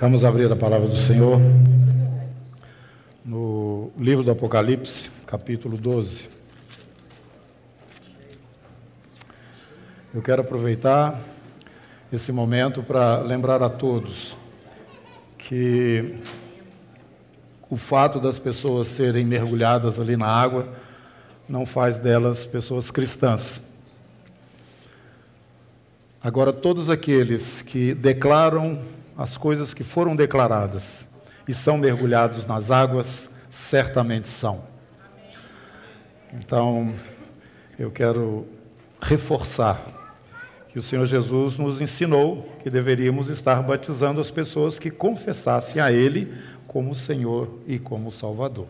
Vamos abrir a palavra do Senhor no livro do Apocalipse, capítulo 12. Eu quero aproveitar esse momento para lembrar a todos que o fato das pessoas serem mergulhadas ali na água não faz delas pessoas cristãs. Agora, todos aqueles que declaram as coisas que foram declaradas e são mergulhados nas águas, certamente são. Então, eu quero reforçar que o Senhor Jesus nos ensinou que deveríamos estar batizando as pessoas que confessassem a Ele como Senhor e como Salvador.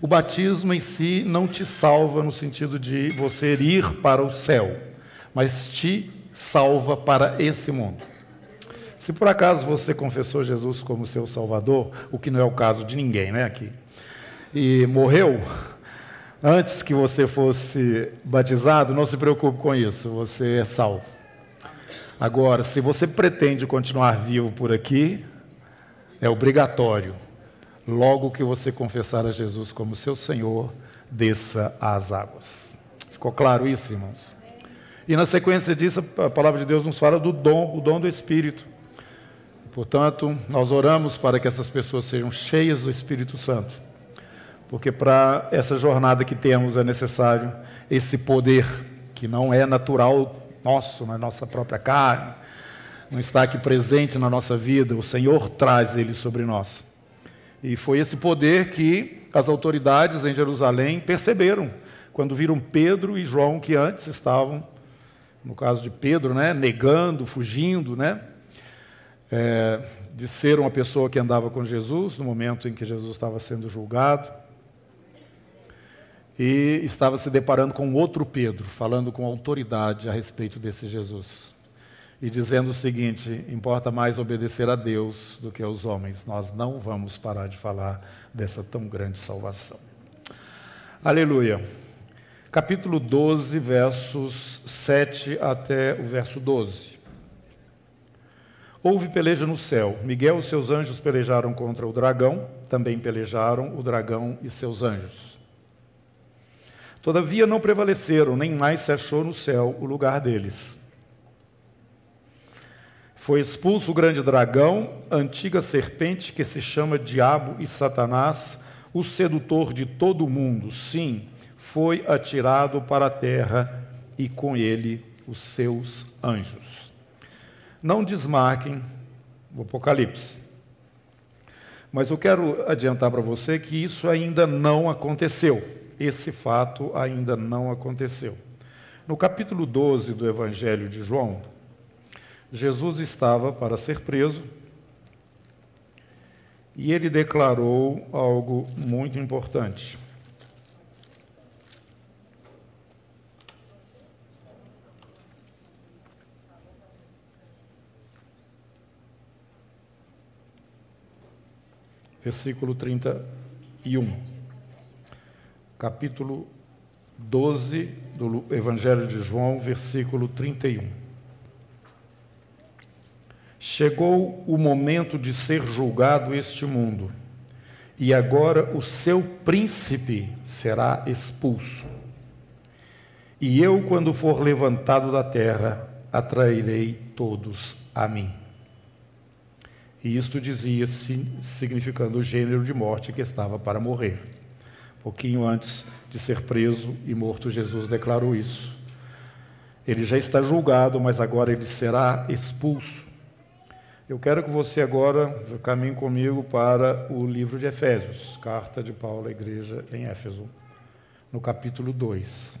O batismo em si não te salva no sentido de você ir para o céu, mas te salva para esse mundo. Se por acaso você confessou Jesus como seu Salvador, o que não é o caso de ninguém, né, aqui, e morreu antes que você fosse batizado, não se preocupe com isso, você é salvo. Agora, se você pretende continuar vivo por aqui, é obrigatório. Logo que você confessar a Jesus como seu Senhor, desça às águas. Ficou claro isso, irmãos? E na sequência disso, a palavra de Deus nos fala do dom, o dom do Espírito. Portanto, nós oramos para que essas pessoas sejam cheias do Espírito Santo, porque para essa jornada que temos é necessário esse poder que não é natural nosso, na nossa própria carne, não está aqui presente na nossa vida, o Senhor traz ele sobre nós. E foi esse poder que as autoridades em Jerusalém perceberam quando viram Pedro e João, que antes estavam, no caso de Pedro, né, negando, fugindo, né, é, de ser uma pessoa que andava com Jesus no momento em que Jesus estava sendo julgado. E estava se deparando com outro Pedro, falando com autoridade a respeito desse Jesus. E dizendo o seguinte: importa mais obedecer a Deus do que aos homens. Nós não vamos parar de falar dessa tão grande salvação. Aleluia. Capítulo 12, versos 7 até o verso 12. Houve peleja no céu. Miguel e seus anjos pelejaram contra o dragão, também pelejaram o dragão e seus anjos. Todavia não prevaleceram, nem mais se achou no céu o lugar deles. Foi expulso o grande dragão, a antiga serpente que se chama Diabo e Satanás, o sedutor de todo o mundo. Sim, foi atirado para a terra e com ele os seus anjos. Não desmarquem o Apocalipse. Mas eu quero adiantar para você que isso ainda não aconteceu. Esse fato ainda não aconteceu. No capítulo 12 do Evangelho de João, Jesus estava para ser preso e ele declarou algo muito importante. Versículo 31. Capítulo 12 do Evangelho de João, versículo 31. Chegou o momento de ser julgado este mundo, e agora o seu príncipe será expulso. E eu, quando for levantado da terra, atrairei todos a mim. E isto dizia, significando o gênero de morte que estava para morrer. Pouquinho antes de ser preso e morto, Jesus declarou isso. Ele já está julgado, mas agora ele será expulso. Eu quero que você agora caminhe comigo para o livro de Efésios, carta de Paulo à igreja em Éfeso, no capítulo 2.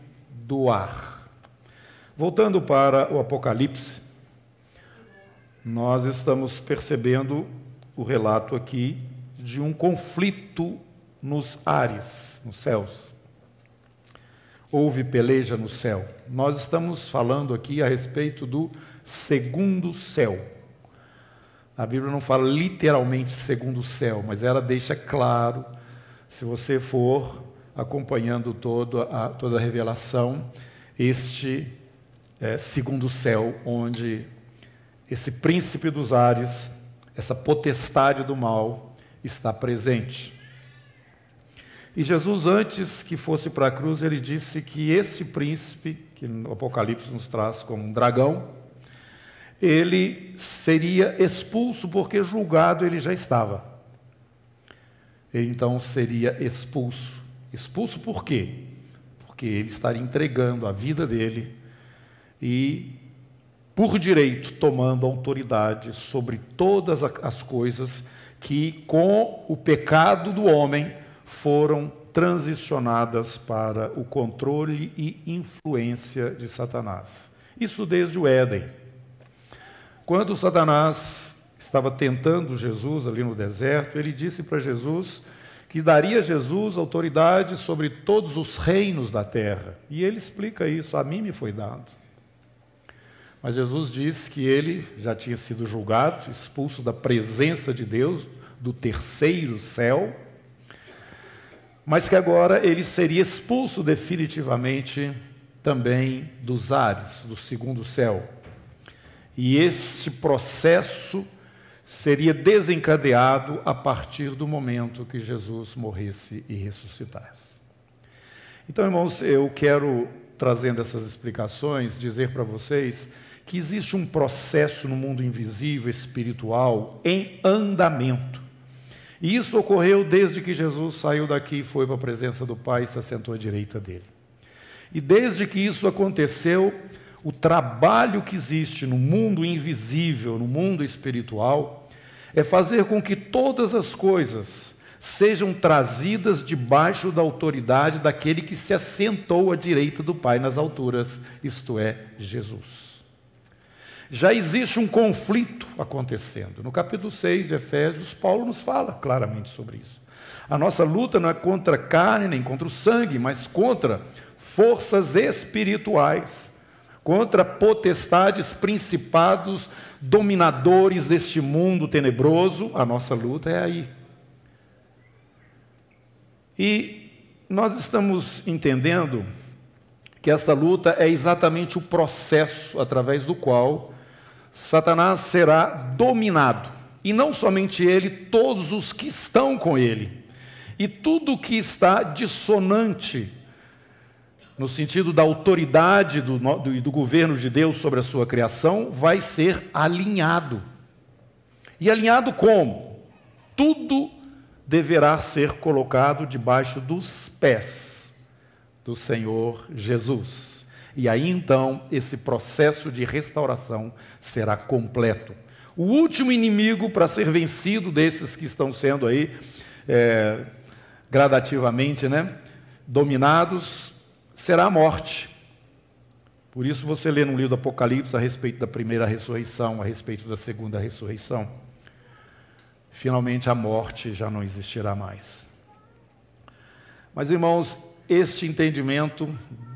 ar. Voltando para o Apocalipse, nós estamos percebendo o relato aqui de um conflito nos ares, nos céus. Houve peleja no céu. Nós estamos falando aqui a respeito do segundo céu. A Bíblia não fala literalmente segundo céu, mas ela deixa claro, se você for acompanhando todo a, toda a revelação, este é, segundo céu, onde esse príncipe dos ares, essa potestade do mal, está presente. E Jesus, antes que fosse para a cruz, ele disse que esse príncipe, que no Apocalipse nos traz como um dragão, ele seria expulso porque julgado ele já estava. Ele então seria expulso. Expulso por quê? Porque ele estaria entregando a vida dele e, por direito, tomando autoridade sobre todas as coisas que, com o pecado do homem, foram transicionadas para o controle e influência de Satanás. Isso desde o Éden. Quando Satanás estava tentando Jesus ali no deserto, ele disse para Jesus que daria a Jesus autoridade sobre todos os reinos da terra. E ele explica isso: a mim me foi dado. Mas Jesus disse que ele já tinha sido julgado, expulso da presença de Deus, do terceiro céu, mas que agora ele seria expulso definitivamente também dos ares, do segundo céu. E este processo seria desencadeado a partir do momento que Jesus morresse e ressuscitasse. Então, irmãos, eu quero, trazendo essas explicações, dizer para vocês que existe um processo no mundo invisível, espiritual, em andamento. E isso ocorreu desde que Jesus saiu daqui e foi para a presença do Pai e se assentou à direita dele. E desde que isso aconteceu, o trabalho que existe no mundo invisível, no mundo espiritual, é fazer com que todas as coisas sejam trazidas debaixo da autoridade daquele que se assentou à direita do Pai nas alturas, isto é, Jesus já existe um conflito acontecendo. No capítulo 6 de Efésios, Paulo nos fala claramente sobre isso. A nossa luta não é contra carne nem contra o sangue, mas contra forças espirituais, contra potestades, principados, dominadores deste mundo tenebroso. A nossa luta é aí. E nós estamos entendendo que esta luta é exatamente o processo através do qual Satanás será dominado. E não somente ele, todos os que estão com ele. E tudo que está dissonante, no sentido da autoridade do, do, do governo de Deus sobre a sua criação, vai ser alinhado. E alinhado como? Tudo deverá ser colocado debaixo dos pés do Senhor Jesus. E aí então esse processo de restauração será completo. O último inimigo para ser vencido desses que estão sendo aí é, gradativamente, né, dominados, será a morte. Por isso você lê no livro do Apocalipse a respeito da primeira ressurreição, a respeito da segunda ressurreição. Finalmente a morte já não existirá mais. Mas irmãos, este entendimento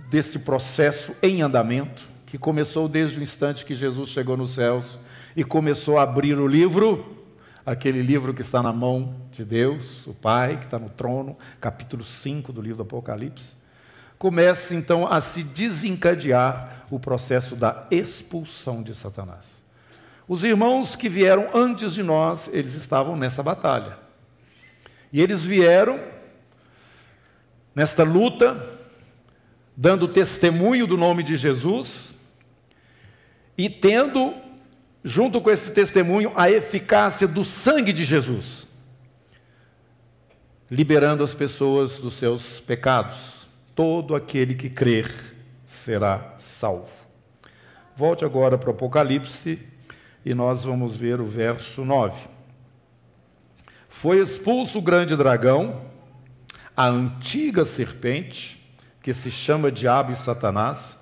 desse processo em andamento, que começou desde o instante que Jesus chegou nos céus e começou a abrir o livro, aquele livro que está na mão de Deus, o Pai, que está no trono, capítulo 5 do livro do Apocalipse. Começa então a se desencadear o processo da expulsão de Satanás. Os irmãos que vieram antes de nós, eles estavam nessa batalha. E eles vieram nesta luta dando testemunho do nome de Jesus e tendo, junto com esse testemunho, a eficácia do sangue de Jesus, liberando as pessoas dos seus pecados. Todo aquele que crer será salvo. Volte agora para o Apocalipse e nós vamos ver o verso 9. Foi expulso o grande dragão, a antiga serpente, que se chama Diabo e Satanás,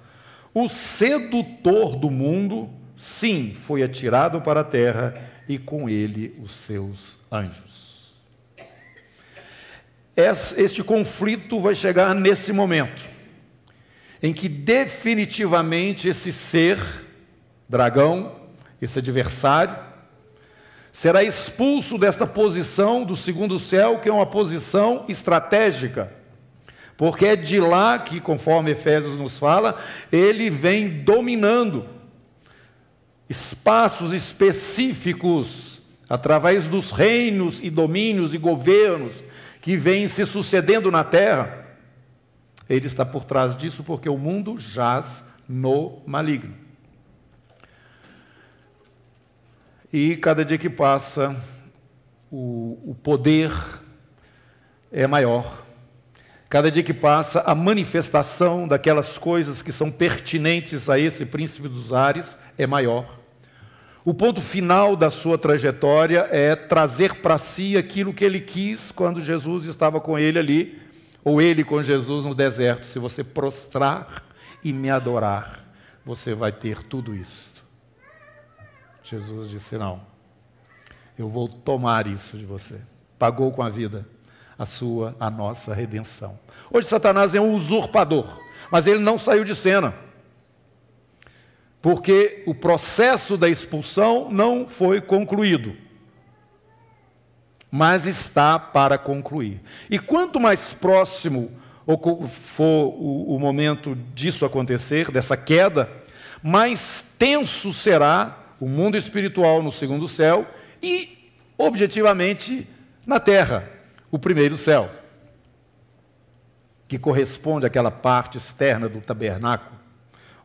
o sedutor do mundo, sim, foi atirado para a terra e com ele os seus anjos. Este conflito vai chegar nesse momento, em que definitivamente esse ser, dragão, esse adversário, será expulso desta posição do segundo céu, que é uma posição estratégica porque é de lá que, conforme Efésios nos fala, ele vem dominando espaços específicos através dos reinos e domínios e governos que vêm se sucedendo na terra. Ele está por trás disso porque o mundo jaz no maligno. E cada dia que passa, o, o poder é maior Cada dia que passa, a manifestação daquelas coisas que são pertinentes a esse príncipe dos ares é maior. O ponto final da sua trajetória é trazer para si aquilo que ele quis quando Jesus estava com ele ali, ou ele com Jesus no deserto. Se você prostrar e me adorar, você vai ter tudo isso. Jesus disse: Não, eu vou tomar isso de você. Pagou com a vida a sua, a nossa redenção. Hoje Satanás é um usurpador, mas ele não saiu de cena. Porque o processo da expulsão não foi concluído. Mas está para concluir. E quanto mais próximo for o, momento disso acontecer, dessa queda, mais tenso será o mundo espiritual no segundo céu e, objetivamente, na terra o primeiro céu, que corresponde àquela parte externa do tabernáculo,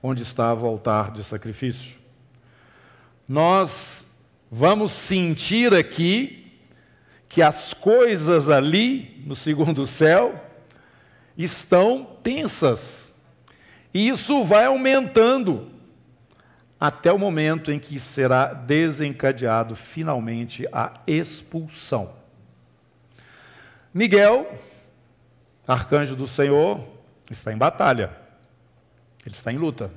onde estava o altar de sacrifício. Nós vamos sentir aqui que as coisas ali, no segundo céu, estão tensas. E isso vai aumentando até o momento em que será desencadeado finalmente a expulsão. Miguel, arcanjo do Senhor, está em batalha. Ele está em luta,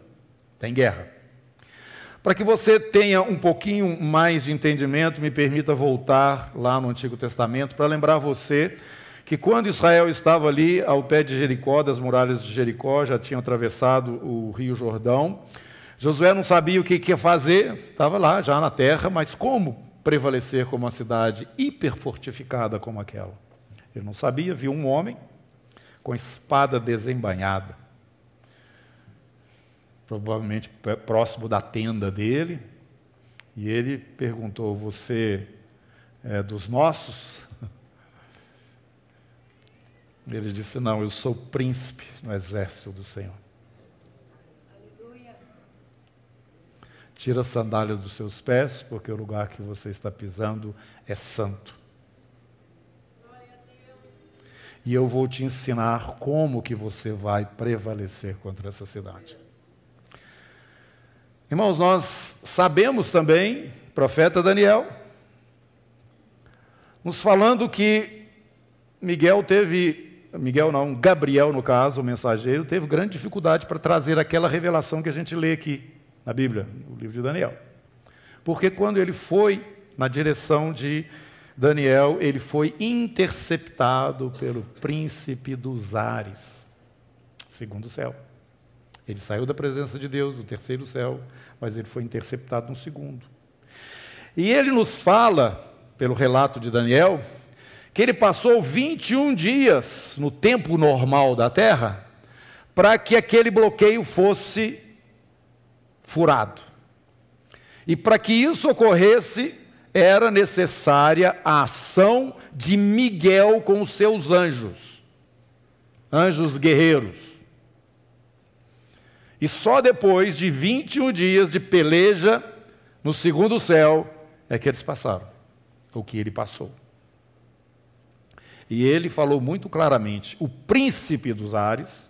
está em guerra. Para que você tenha um pouquinho mais de entendimento, me permita voltar lá no Antigo Testamento para lembrar você que quando Israel estava ali ao pé de Jericó, das muralhas de Jericó, já tinham atravessado o Rio Jordão, Josué não sabia o que ia fazer, estava lá já na terra, mas como prevalecer como uma cidade hiperfortificada como aquela? Ele não sabia, viu um homem com espada desembainhada, provavelmente próximo da tenda dele, e ele perguntou: Você é dos nossos? Ele disse: Não, eu sou príncipe no exército do Senhor. Aleluia. Tira a sandália dos seus pés, porque o lugar que você está pisando é santo. e eu vou te ensinar como que você vai prevalecer contra essa cidade. Irmãos, nós sabemos também, profeta Daniel, nos falando que Miguel teve, Miguel não, Gabriel no caso, o mensageiro, teve grande dificuldade para trazer aquela revelação que a gente lê aqui na Bíblia, no livro de Daniel. Porque quando ele foi na direção de Daniel, ele foi interceptado pelo príncipe dos ares, segundo céu. Ele saiu da presença de Deus, do terceiro céu, mas ele foi interceptado no segundo. E ele nos fala, pelo relato de Daniel, que ele passou 21 dias no tempo normal da terra para que aquele bloqueio fosse furado. E para que isso ocorresse, era necessária a ação de Miguel com os seus anjos, anjos guerreiros. E só depois de 21 dias de peleja no segundo céu é que eles passaram, o que ele passou. E ele falou muito claramente: o príncipe dos ares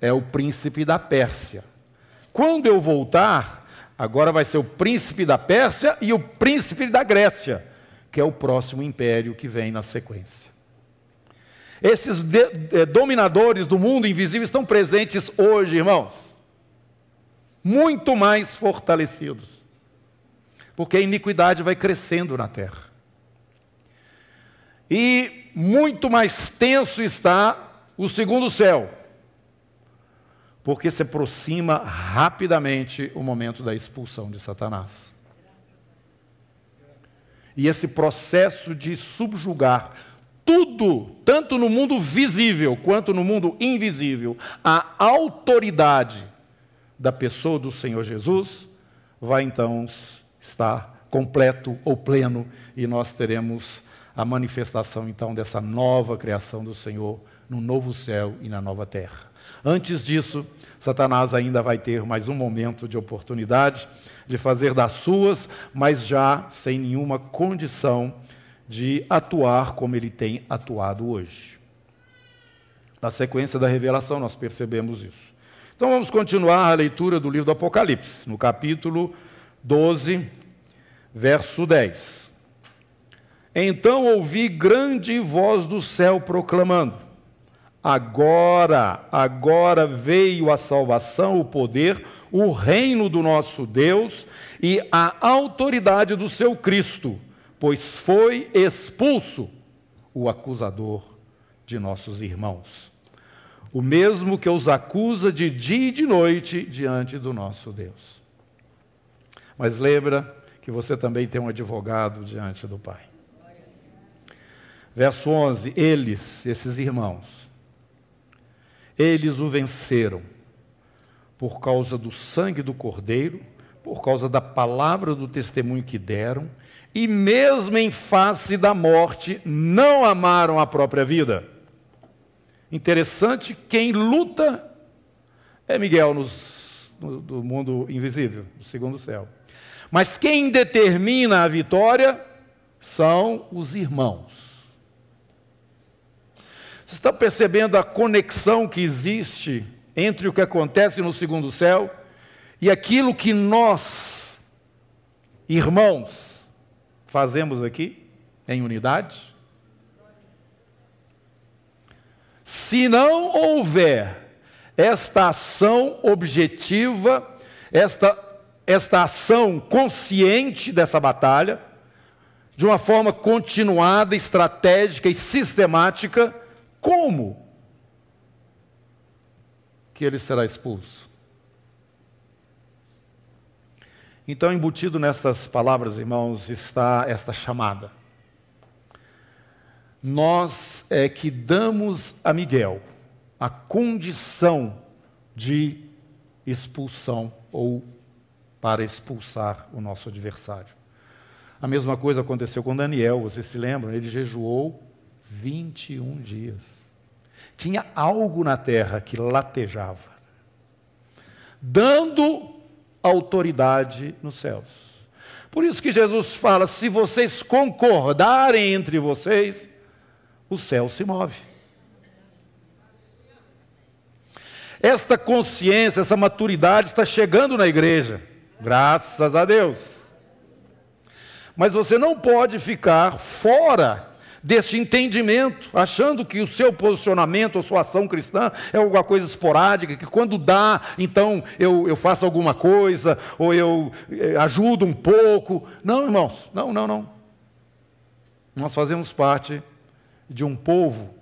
é o príncipe da Pérsia. Quando eu voltar, Agora vai ser o príncipe da Pérsia e o príncipe da Grécia, que é o próximo império que vem na sequência. Esses de, de, dominadores do mundo invisível estão presentes hoje, irmãos. Muito mais fortalecidos. Porque a iniquidade vai crescendo na terra. E muito mais tenso está o segundo céu. Porque se aproxima rapidamente o momento da expulsão de Satanás. E esse processo de subjugar tudo, tanto no mundo visível quanto no mundo invisível, a autoridade da pessoa do Senhor Jesus vai então estar completo ou pleno e nós teremos a manifestação então dessa nova criação do Senhor no novo céu e na nova terra. Antes disso, Satanás ainda vai ter mais um momento de oportunidade de fazer das suas, mas já sem nenhuma condição de atuar como ele tem atuado hoje. Na sequência da revelação, nós percebemos isso. Então vamos continuar a leitura do livro do Apocalipse, no capítulo 12, verso 10. Então ouvi grande voz do céu proclamando: Agora, agora veio a salvação, o poder, o reino do nosso Deus e a autoridade do seu Cristo pois foi expulso o acusador de nossos irmãos, o mesmo que os acusa de dia e de noite diante do nosso Deus. Mas lembra que você também tem um advogado diante do Pai. Verso 11: Eles, esses irmãos, eles o venceram por causa do sangue do Cordeiro, por causa da palavra do testemunho que deram e, mesmo em face da morte, não amaram a própria vida. Interessante, quem luta é Miguel nos, no, do mundo invisível, do segundo céu. Mas quem determina a vitória são os irmãos. Você está percebendo a conexão que existe entre o que acontece no segundo céu e aquilo que nós, irmãos, fazemos aqui, em unidade? Se não houver esta ação objetiva, esta, esta ação consciente dessa batalha, de uma forma continuada, estratégica e sistemática, como que ele será expulso? Então, embutido nestas palavras, irmãos, está esta chamada. Nós é que damos a Miguel a condição de expulsão ou para expulsar o nosso adversário. A mesma coisa aconteceu com Daniel, vocês se lembram? Ele jejuou 21 dias. Tinha algo na terra que latejava, dando autoridade nos céus. Por isso que Jesus fala: se vocês concordarem entre vocês, o céu se move. Esta consciência, essa maturidade está chegando na igreja, graças a Deus. Mas você não pode ficar fora deste entendimento, achando que o seu posicionamento ou sua ação cristã é alguma coisa esporádica, que quando dá, então eu, eu faço alguma coisa, ou eu eh, ajudo um pouco. Não, irmãos, não, não, não. Nós fazemos parte de um povo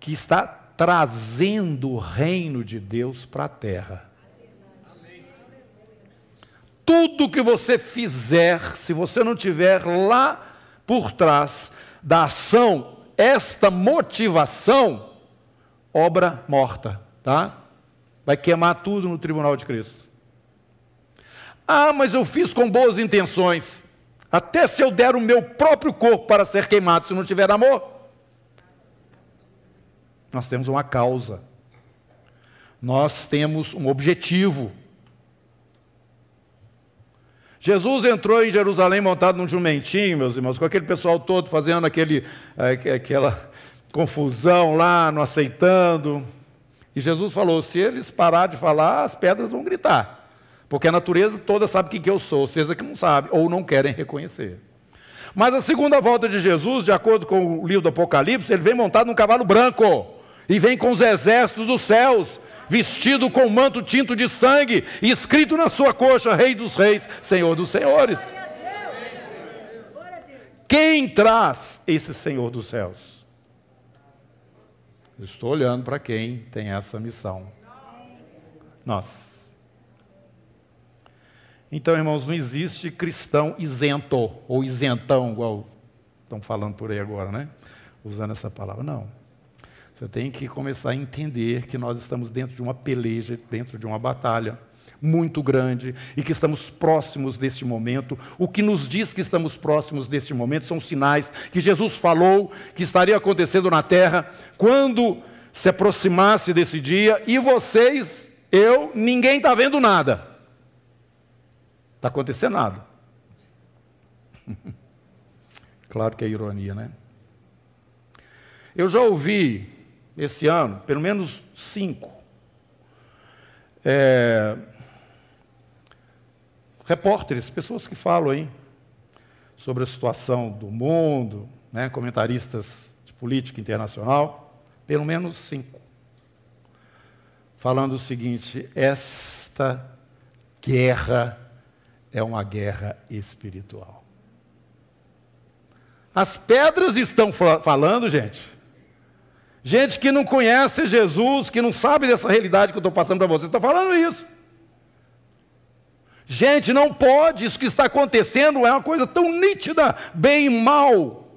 que está trazendo o reino de Deus para a terra. Tudo que você fizer, se você não tiver lá por trás da ação, esta motivação, obra morta, tá? Vai queimar tudo no tribunal de Cristo. Ah, mas eu fiz com boas intenções. Até se eu der o meu próprio corpo para ser queimado, se não tiver amor. Nós temos uma causa. Nós temos um objetivo. Jesus entrou em Jerusalém montado num jumentinho, meus irmãos, com aquele pessoal todo fazendo aquele, é, aquela confusão lá, não aceitando. E Jesus falou: se eles parar de falar, as pedras vão gritar. Porque a natureza toda sabe o que eu sou, vocês é que não sabem, ou não querem reconhecer. Mas a segunda volta de Jesus, de acordo com o livro do Apocalipse, ele vem montado num cavalo branco e vem com os exércitos dos céus, vestido com manto tinto de sangue, e escrito na sua coxa: Rei dos Reis, Senhor dos Senhores. Quem traz esse Senhor dos céus? Eu estou olhando para quem tem essa missão. Nós. Então, irmãos, não existe cristão isento ou isentão, igual estão falando por aí agora, né? Usando essa palavra. Não. Você tem que começar a entender que nós estamos dentro de uma peleja, dentro de uma batalha muito grande e que estamos próximos deste momento. O que nos diz que estamos próximos deste momento são sinais que Jesus falou que estaria acontecendo na terra quando se aproximasse desse dia e vocês, eu, ninguém está vendo nada. Está acontecendo nada. claro que é ironia, né? Eu já ouvi esse ano, pelo menos cinco, é, repórteres, pessoas que falam aí sobre a situação do mundo, né, comentaristas de política internacional, pelo menos cinco, falando o seguinte: esta guerra é uma guerra espiritual. As pedras estão falando, gente. Gente que não conhece Jesus, que não sabe dessa realidade que eu estou passando para vocês, está falando isso. Gente, não pode, isso que está acontecendo é uma coisa tão nítida, bem e mal.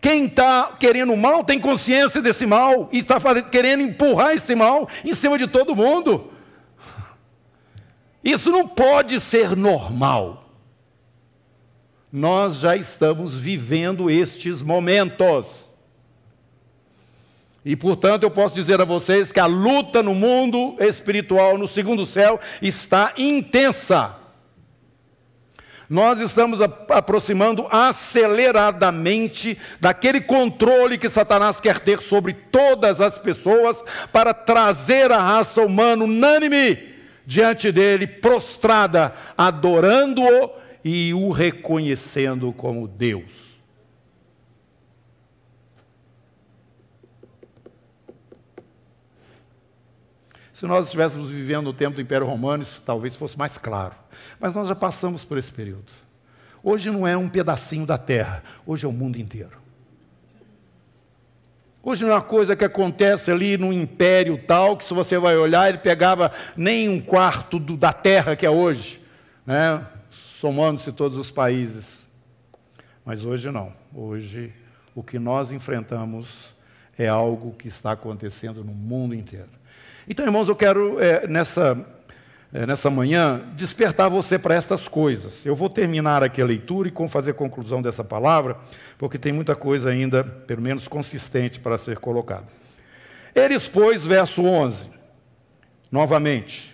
Quem está querendo mal tem consciência desse mal e está querendo empurrar esse mal em cima de todo mundo. Isso não pode ser normal. Nós já estamos vivendo estes momentos. E, portanto, eu posso dizer a vocês que a luta no mundo espiritual, no segundo céu, está intensa. Nós estamos aproximando aceleradamente daquele controle que Satanás quer ter sobre todas as pessoas para trazer a raça humana unânime diante dele, prostrada, adorando-o e o reconhecendo como Deus. Se nós estivéssemos vivendo no tempo do Império Romano, isso talvez fosse mais claro. Mas nós já passamos por esse período. Hoje não é um pedacinho da terra, hoje é o mundo inteiro. Hoje não é uma coisa que acontece ali no império tal, que se você vai olhar, ele pegava nem um quarto do, da terra que é hoje, né? somando-se todos os países. Mas hoje não. Hoje o que nós enfrentamos é algo que está acontecendo no mundo inteiro. Então, irmãos, eu quero, é, nessa é, nessa manhã, despertar você para estas coisas. Eu vou terminar aqui a leitura e com fazer conclusão dessa palavra, porque tem muita coisa ainda, pelo menos consistente, para ser colocada. Eles, pois, verso 11, novamente,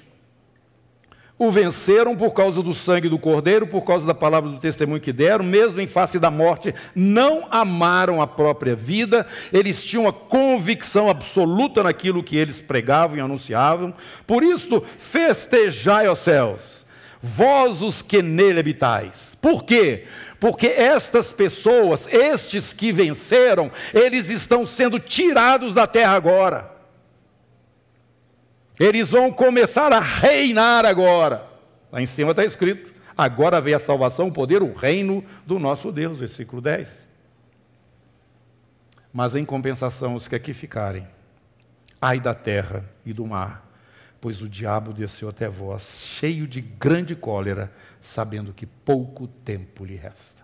o venceram por causa do sangue do Cordeiro, por causa da palavra do testemunho que deram, mesmo em face da morte, não amaram a própria vida, eles tinham a convicção absoluta naquilo que eles pregavam e anunciavam. Por isto, festejai aos céus, vós os que nele habitais. Por quê? Porque estas pessoas, estes que venceram, eles estão sendo tirados da terra agora. Eles vão começar a reinar agora. Lá em cima está escrito: agora vem a salvação, o poder, o reino do nosso Deus, versículo 10. Mas em compensação, os que aqui ficarem, ai da terra e do mar, pois o diabo desceu até vós, cheio de grande cólera, sabendo que pouco tempo lhe resta.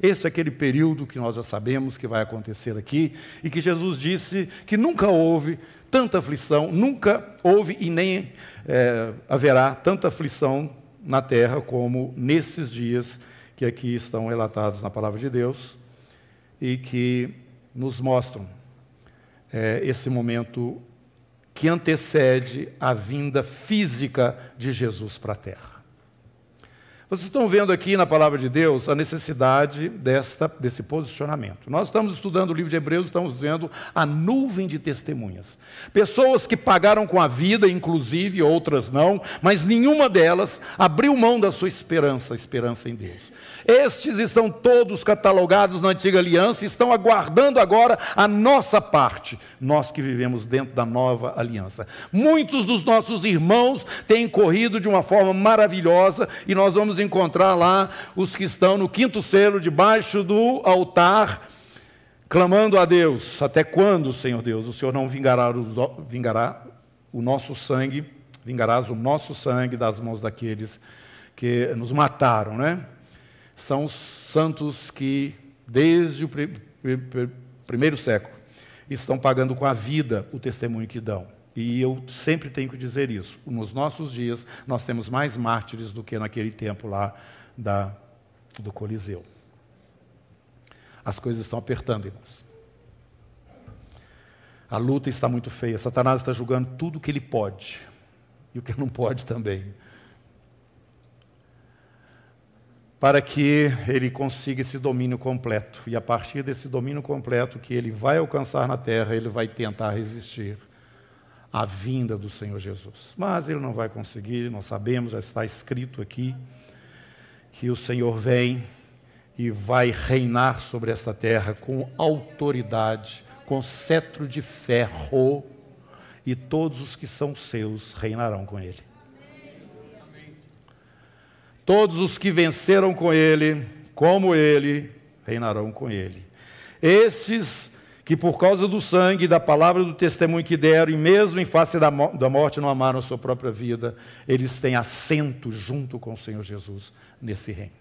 Esse é aquele período que nós já sabemos que vai acontecer aqui e que Jesus disse que nunca houve tanta aflição, nunca houve e nem é, haverá tanta aflição na terra como nesses dias que aqui estão relatados na palavra de Deus e que nos mostram é, esse momento que antecede a vinda física de Jesus para a terra. Vocês estão vendo aqui na palavra de Deus a necessidade desta, desse posicionamento. Nós estamos estudando o livro de Hebreus, estamos vendo a nuvem de testemunhas. Pessoas que pagaram com a vida, inclusive, outras não, mas nenhuma delas abriu mão da sua esperança, esperança em Deus. Estes estão todos catalogados na antiga aliança e estão aguardando agora a nossa parte, nós que vivemos dentro da nova aliança. Muitos dos nossos irmãos têm corrido de uma forma maravilhosa e nós vamos encontrar lá os que estão no quinto selo, debaixo do altar, clamando a Deus: Até quando, Senhor Deus, o Senhor não vingará o, vingará o nosso sangue, vingarás o nosso sangue das mãos daqueles que nos mataram, né? são os santos que, desde o primeiro século, estão pagando com a vida o testemunho que dão. E eu sempre tenho que dizer isso. Nos nossos dias, nós temos mais mártires do que naquele tempo lá da, do Coliseu. As coisas estão apertando, irmãos. A luta está muito feia. Satanás está julgando tudo o que ele pode e o que não pode também para que ele consiga esse domínio completo. E a partir desse domínio completo que ele vai alcançar na terra, ele vai tentar resistir à vinda do Senhor Jesus. Mas ele não vai conseguir, nós sabemos, já está escrito aqui, que o Senhor vem e vai reinar sobre esta terra com autoridade, com cetro de ferro, e todos os que são seus reinarão com ele. Todos os que venceram com ele, como ele, reinarão com ele. Esses que por causa do sangue e da palavra do testemunho que deram, e mesmo em face da, morte não amaram a sua própria vida, eles têm assento junto com o Senhor Jesus nesse reino.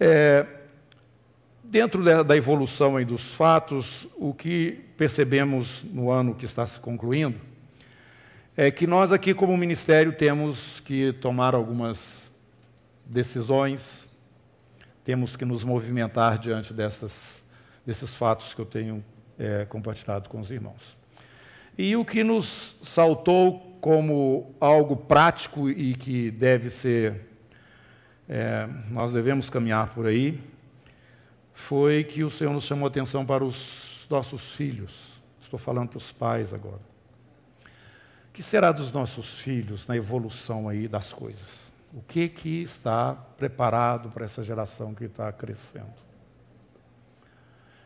É, dentro da, da evolução dos fatos, o que percebemos no ano que está se concluindo, é que nós aqui, como ministério, temos que tomar algumas decisões, temos que nos movimentar diante dessas, desses fatos que eu tenho é, compartilhado com os irmãos. E o que nos saltou como algo prático e que deve ser, é, nós devemos caminhar por aí, foi que o Senhor nos chamou a atenção para os nossos filhos. Estou falando para os pais agora que será dos nossos filhos na evolução aí das coisas? O que que está preparado para essa geração que está crescendo?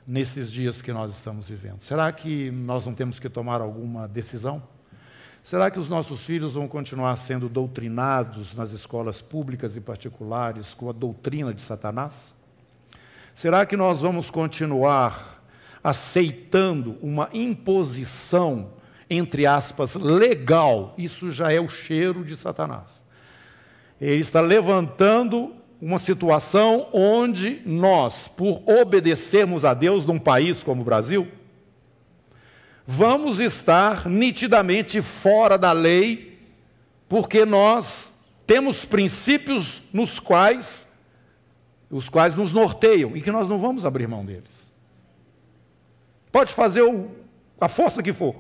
Nesses dias que nós estamos vivendo. Será que nós não temos que tomar alguma decisão? Será que os nossos filhos vão continuar sendo doutrinados nas escolas públicas e particulares com a doutrina de Satanás? Será que nós vamos continuar aceitando uma imposição entre aspas, legal, isso já é o cheiro de Satanás. Ele está levantando uma situação onde nós, por obedecermos a Deus num país como o Brasil, vamos estar nitidamente fora da lei, porque nós temos princípios nos quais os quais nos norteiam e que nós não vamos abrir mão deles. Pode fazer o, a força que for.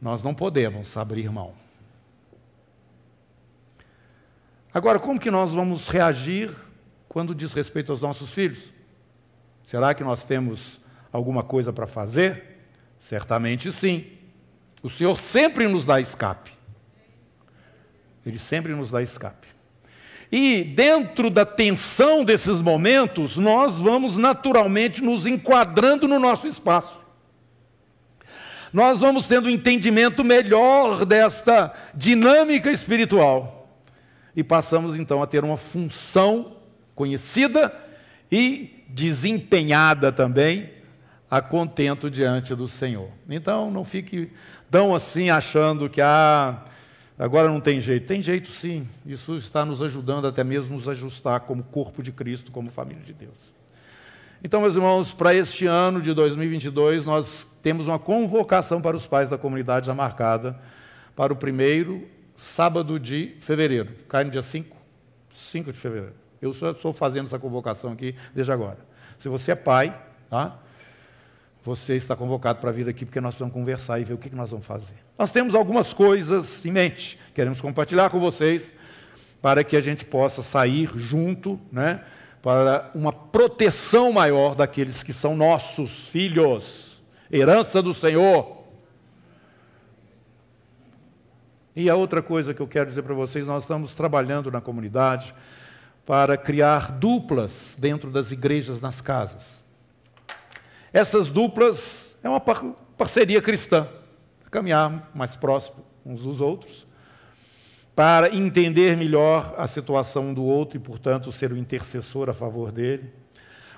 Nós não podemos abrir mão. Agora, como que nós vamos reagir quando diz respeito aos nossos filhos? Será que nós temos alguma coisa para fazer? Certamente sim. O Senhor sempre nos dá escape. Ele sempre nos dá escape. E dentro da tensão desses momentos, nós vamos naturalmente nos enquadrando no nosso espaço nós vamos tendo um entendimento melhor desta dinâmica espiritual. E passamos então a ter uma função conhecida e desempenhada também a contento diante do Senhor. Então não fique tão assim achando que ah, agora não tem jeito. Tem jeito sim. Isso está nos ajudando até mesmo nos ajustar como corpo de Cristo, como família de Deus. Então, meus irmãos, para este ano de 2022, nós temos uma convocação para os pais da comunidade já marcada para o primeiro sábado de fevereiro. Cai no dia 5? 5 de fevereiro. Eu só estou fazendo essa convocação aqui desde agora. Se você é pai, tá? você está convocado para vir aqui porque nós vamos conversar e ver o que nós vamos fazer. Nós temos algumas coisas em mente, queremos compartilhar com vocês para que a gente possa sair junto, né, para uma proteção maior daqueles que são nossos filhos, herança do Senhor. E a outra coisa que eu quero dizer para vocês, nós estamos trabalhando na comunidade para criar duplas dentro das igrejas nas casas. Essas duplas é uma parceria cristã, caminhar mais próximo uns dos outros, para entender melhor a situação do outro e, portanto, ser o intercessor a favor dele,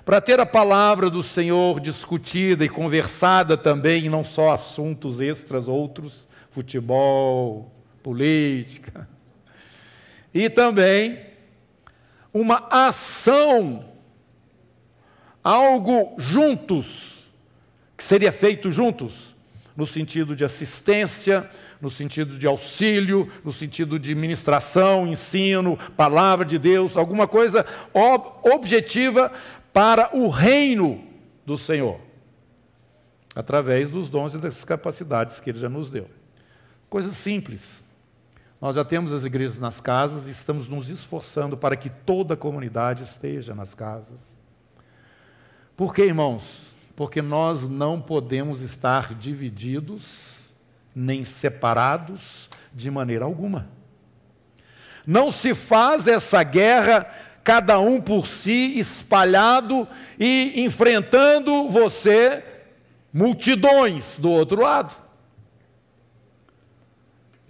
para ter a palavra do Senhor discutida e conversada também, e não só assuntos extras outros, futebol, política, e também uma ação algo juntos, que seria feito juntos, no sentido de assistência, no sentido de auxílio, no sentido de ministração, ensino, palavra de Deus, alguma coisa ob objetiva para o reino do Senhor, através dos dons e das capacidades que Ele já nos deu. Coisa simples. Nós já temos as igrejas nas casas e estamos nos esforçando para que toda a comunidade esteja nas casas. Por que, irmãos? Porque nós não podemos estar divididos nem separados de maneira alguma. Não se faz essa guerra cada um por si, espalhado e enfrentando você, multidões do outro lado.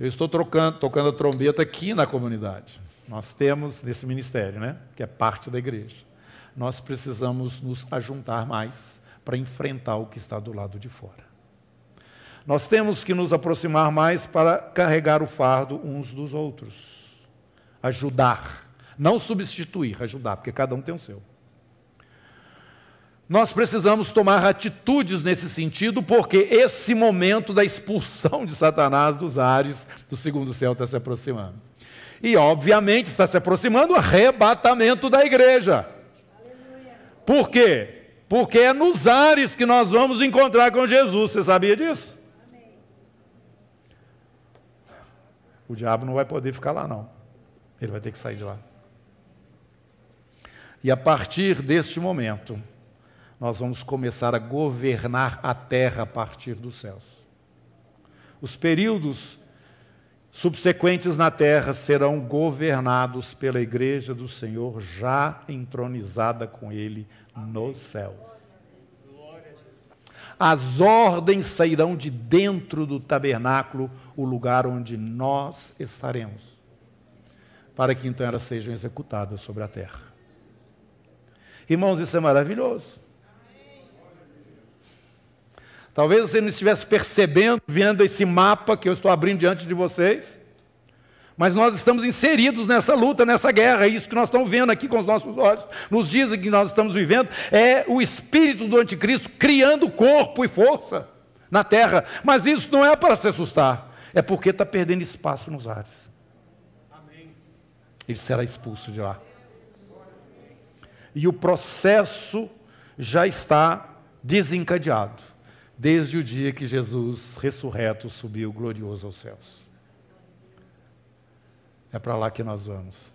Eu estou trocando, tocando a trombeta aqui na comunidade. Nós temos nesse ministério, né? Que é parte da igreja nós precisamos nos ajuntar mais para enfrentar o que está do lado de fora. Nós temos que nos aproximar mais para carregar o fardo uns dos outros. Ajudar. Não substituir, ajudar, porque cada um tem o seu. Nós precisamos tomar atitudes nesse sentido, porque esse momento da expulsão de Satanás dos ares do segundo céu está se aproximando. E, obviamente, está se aproximando o arrebatamento da igreja. Por quê? Porque é nos ares que nós vamos encontrar com Jesus. Você sabia disso? Amém. O diabo não vai poder ficar lá, não. Ele vai ter que sair de lá. E a partir deste momento, nós vamos começar a governar a terra a partir dos céus. Os períodos subsequentes na terra serão governados pela igreja do Senhor, já entronizada com ele nos céus. As ordens sairão de dentro do tabernáculo, o lugar onde nós estaremos, para que então elas sejam executadas sobre a terra. Irmãos, isso é maravilhoso. Talvez você não estivesse percebendo, vendo esse mapa que eu estou abrindo diante de vocês. Mas nós estamos inseridos nessa luta, nessa guerra, é isso que nós estamos vendo aqui com os nossos olhos, nos dias em que nós estamos vivendo, é o espírito do anticristo criando corpo e força na terra. Mas isso não é para se assustar, é porque está perdendo espaço nos ares. Ele será expulso de lá. E o processo já está desencadeado desde o dia que Jesus, ressurreto, subiu glorioso aos céus. É para lá que nós vamos.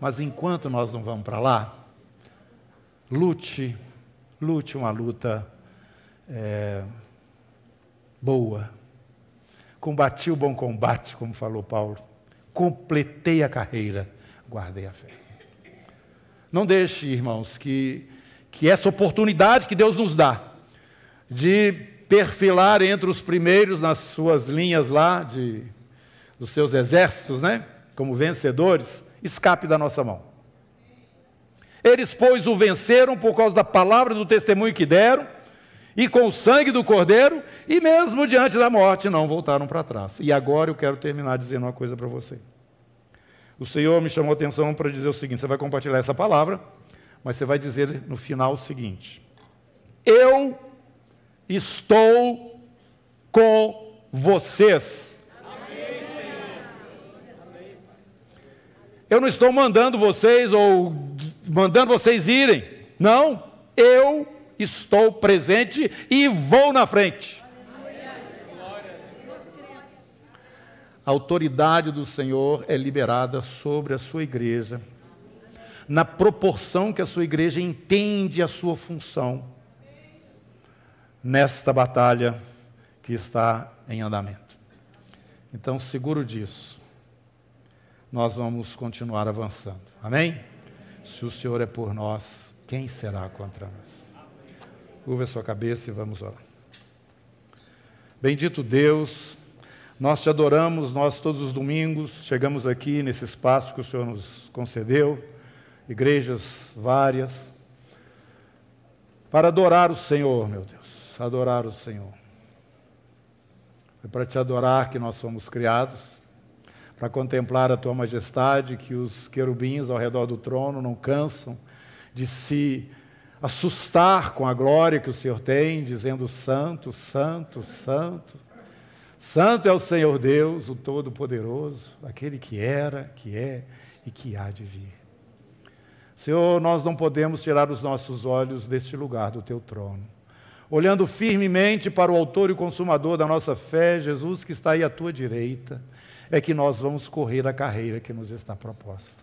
Mas enquanto nós não vamos para lá, lute, lute uma luta é, boa. Combati o bom combate, como falou Paulo. Completei a carreira, guardei a fé. Não deixe, irmãos, que, que essa oportunidade que Deus nos dá, de perfilar entre os primeiros nas suas linhas lá, de, dos seus exércitos, né? Como vencedores, escape da nossa mão. Eles, pois, o venceram por causa da palavra do testemunho que deram, e com o sangue do cordeiro, e mesmo diante da morte não voltaram para trás. E agora eu quero terminar dizendo uma coisa para você. O Senhor me chamou a atenção para dizer o seguinte: você vai compartilhar essa palavra, mas você vai dizer no final o seguinte: Eu estou com vocês. Eu não estou mandando vocês ou mandando vocês irem. Não, eu estou presente e vou na frente. A autoridade do Senhor é liberada sobre a sua igreja, na proporção que a sua igreja entende a sua função nesta batalha que está em andamento. Então, seguro disso, nós vamos continuar avançando. Amém? Se o Senhor é por nós, quem será contra nós? Curva a sua cabeça e vamos orar. Bendito Deus, nós te adoramos, nós todos os domingos chegamos aqui nesse espaço que o Senhor nos concedeu, igrejas várias, para adorar o Senhor, meu Deus, adorar o Senhor. É para te adorar que nós somos criados, para contemplar a tua majestade, que os querubins ao redor do trono não cansam de se assustar com a glória que o Senhor tem, dizendo: Santo, Santo, Santo. Santo é o Senhor Deus, o Todo-Poderoso, aquele que era, que é e que há de vir. Senhor, nós não podemos tirar os nossos olhos deste lugar, do teu trono. Olhando firmemente para o Autor e Consumador da nossa fé, Jesus, que está aí à tua direita, é que nós vamos correr a carreira que nos está proposta.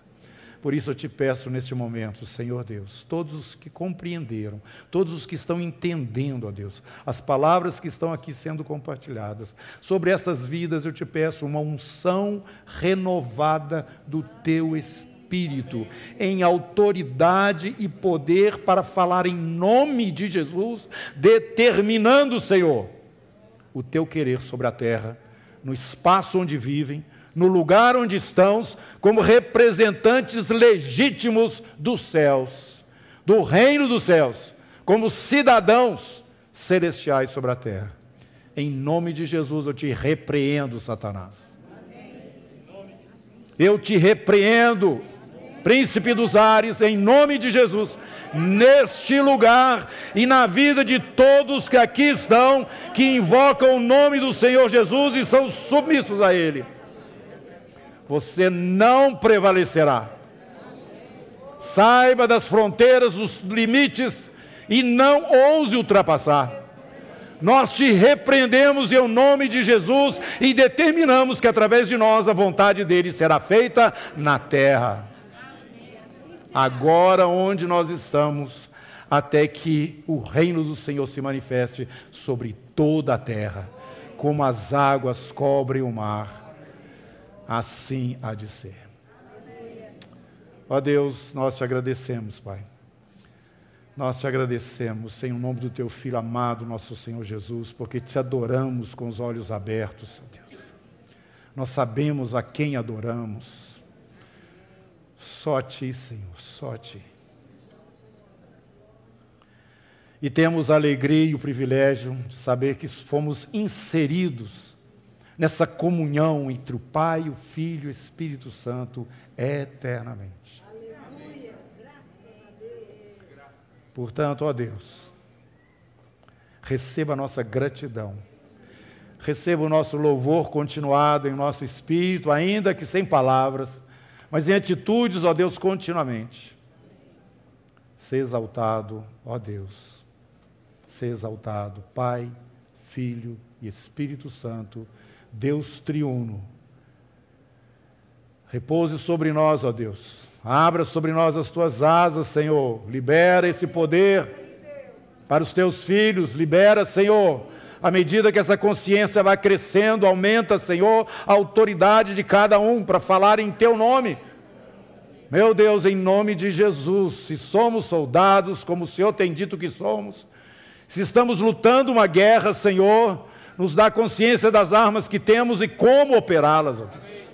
Por isso eu te peço neste momento, Senhor Deus, todos os que compreenderam, todos os que estão entendendo, ó Deus, as palavras que estão aqui sendo compartilhadas, sobre estas vidas eu te peço uma unção renovada do teu Espírito, em autoridade e poder para falar em nome de Jesus, determinando, Senhor, o teu querer sobre a terra, no espaço onde vivem, no lugar onde estamos, como representantes legítimos dos céus, do reino dos céus, como cidadãos celestiais sobre a terra. Em nome de Jesus eu te repreendo, Satanás. Eu te repreendo, príncipe dos ares, em nome de Jesus, neste lugar e na vida de todos que aqui estão, que invocam o nome do Senhor Jesus e são submissos a Ele você não prevalecerá. Saiba das fronteiras, dos limites e não ouse ultrapassar. Nós te repreendemos em nome de Jesus e determinamos que através de nós a vontade dele será feita na terra. Agora onde nós estamos, até que o reino do Senhor se manifeste sobre toda a terra, como as águas cobrem o mar assim há de ser. Ó Deus, nós te agradecemos, Pai. Nós te agradecemos em nome do teu Filho amado, nosso Senhor Jesus, porque te adoramos com os olhos abertos, Deus. Nós sabemos a quem adoramos. Só a Ti, Senhor, só a Ti. E temos a alegria e o privilégio de saber que fomos inseridos nessa comunhão entre o Pai, o Filho e o Espírito Santo eternamente. Aleluia. Graças a Deus. Portanto, ó Deus, receba a nossa gratidão. Receba o nosso louvor continuado em nosso espírito, ainda que sem palavras, mas em atitudes, ó Deus, continuamente. Ser exaltado, ó Deus. Ser exaltado, Pai, Filho e Espírito Santo Deus triuno. Repouse sobre nós, ó Deus. Abra sobre nós as tuas asas, Senhor. Libera esse poder para os teus filhos. Libera, Senhor. À medida que essa consciência vai crescendo, aumenta, Senhor, a autoridade de cada um para falar em teu nome. Meu Deus, em nome de Jesus, se somos soldados, como o Senhor tem dito que somos, se estamos lutando uma guerra, Senhor, nos dá consciência das armas que temos e como operá-las, ó Deus.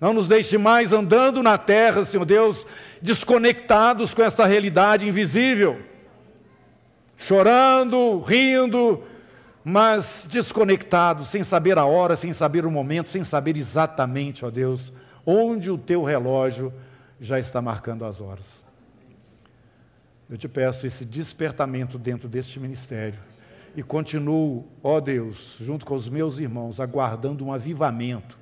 Não nos deixe mais andando na terra, Senhor Deus, desconectados com essa realidade invisível, chorando, rindo, mas desconectados, sem saber a hora, sem saber o momento, sem saber exatamente, ó Deus, onde o teu relógio já está marcando as horas. Eu te peço esse despertamento dentro deste ministério e continuo, ó Deus, junto com os meus irmãos, aguardando um avivamento,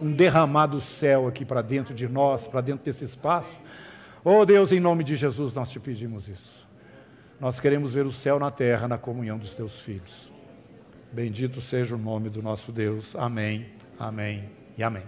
um derramado céu aqui para dentro de nós, para dentro desse espaço. Ó Deus, em nome de Jesus, nós te pedimos isso. Nós queremos ver o céu na terra na comunhão dos teus filhos. Bendito seja o nome do nosso Deus. Amém, amém e amém.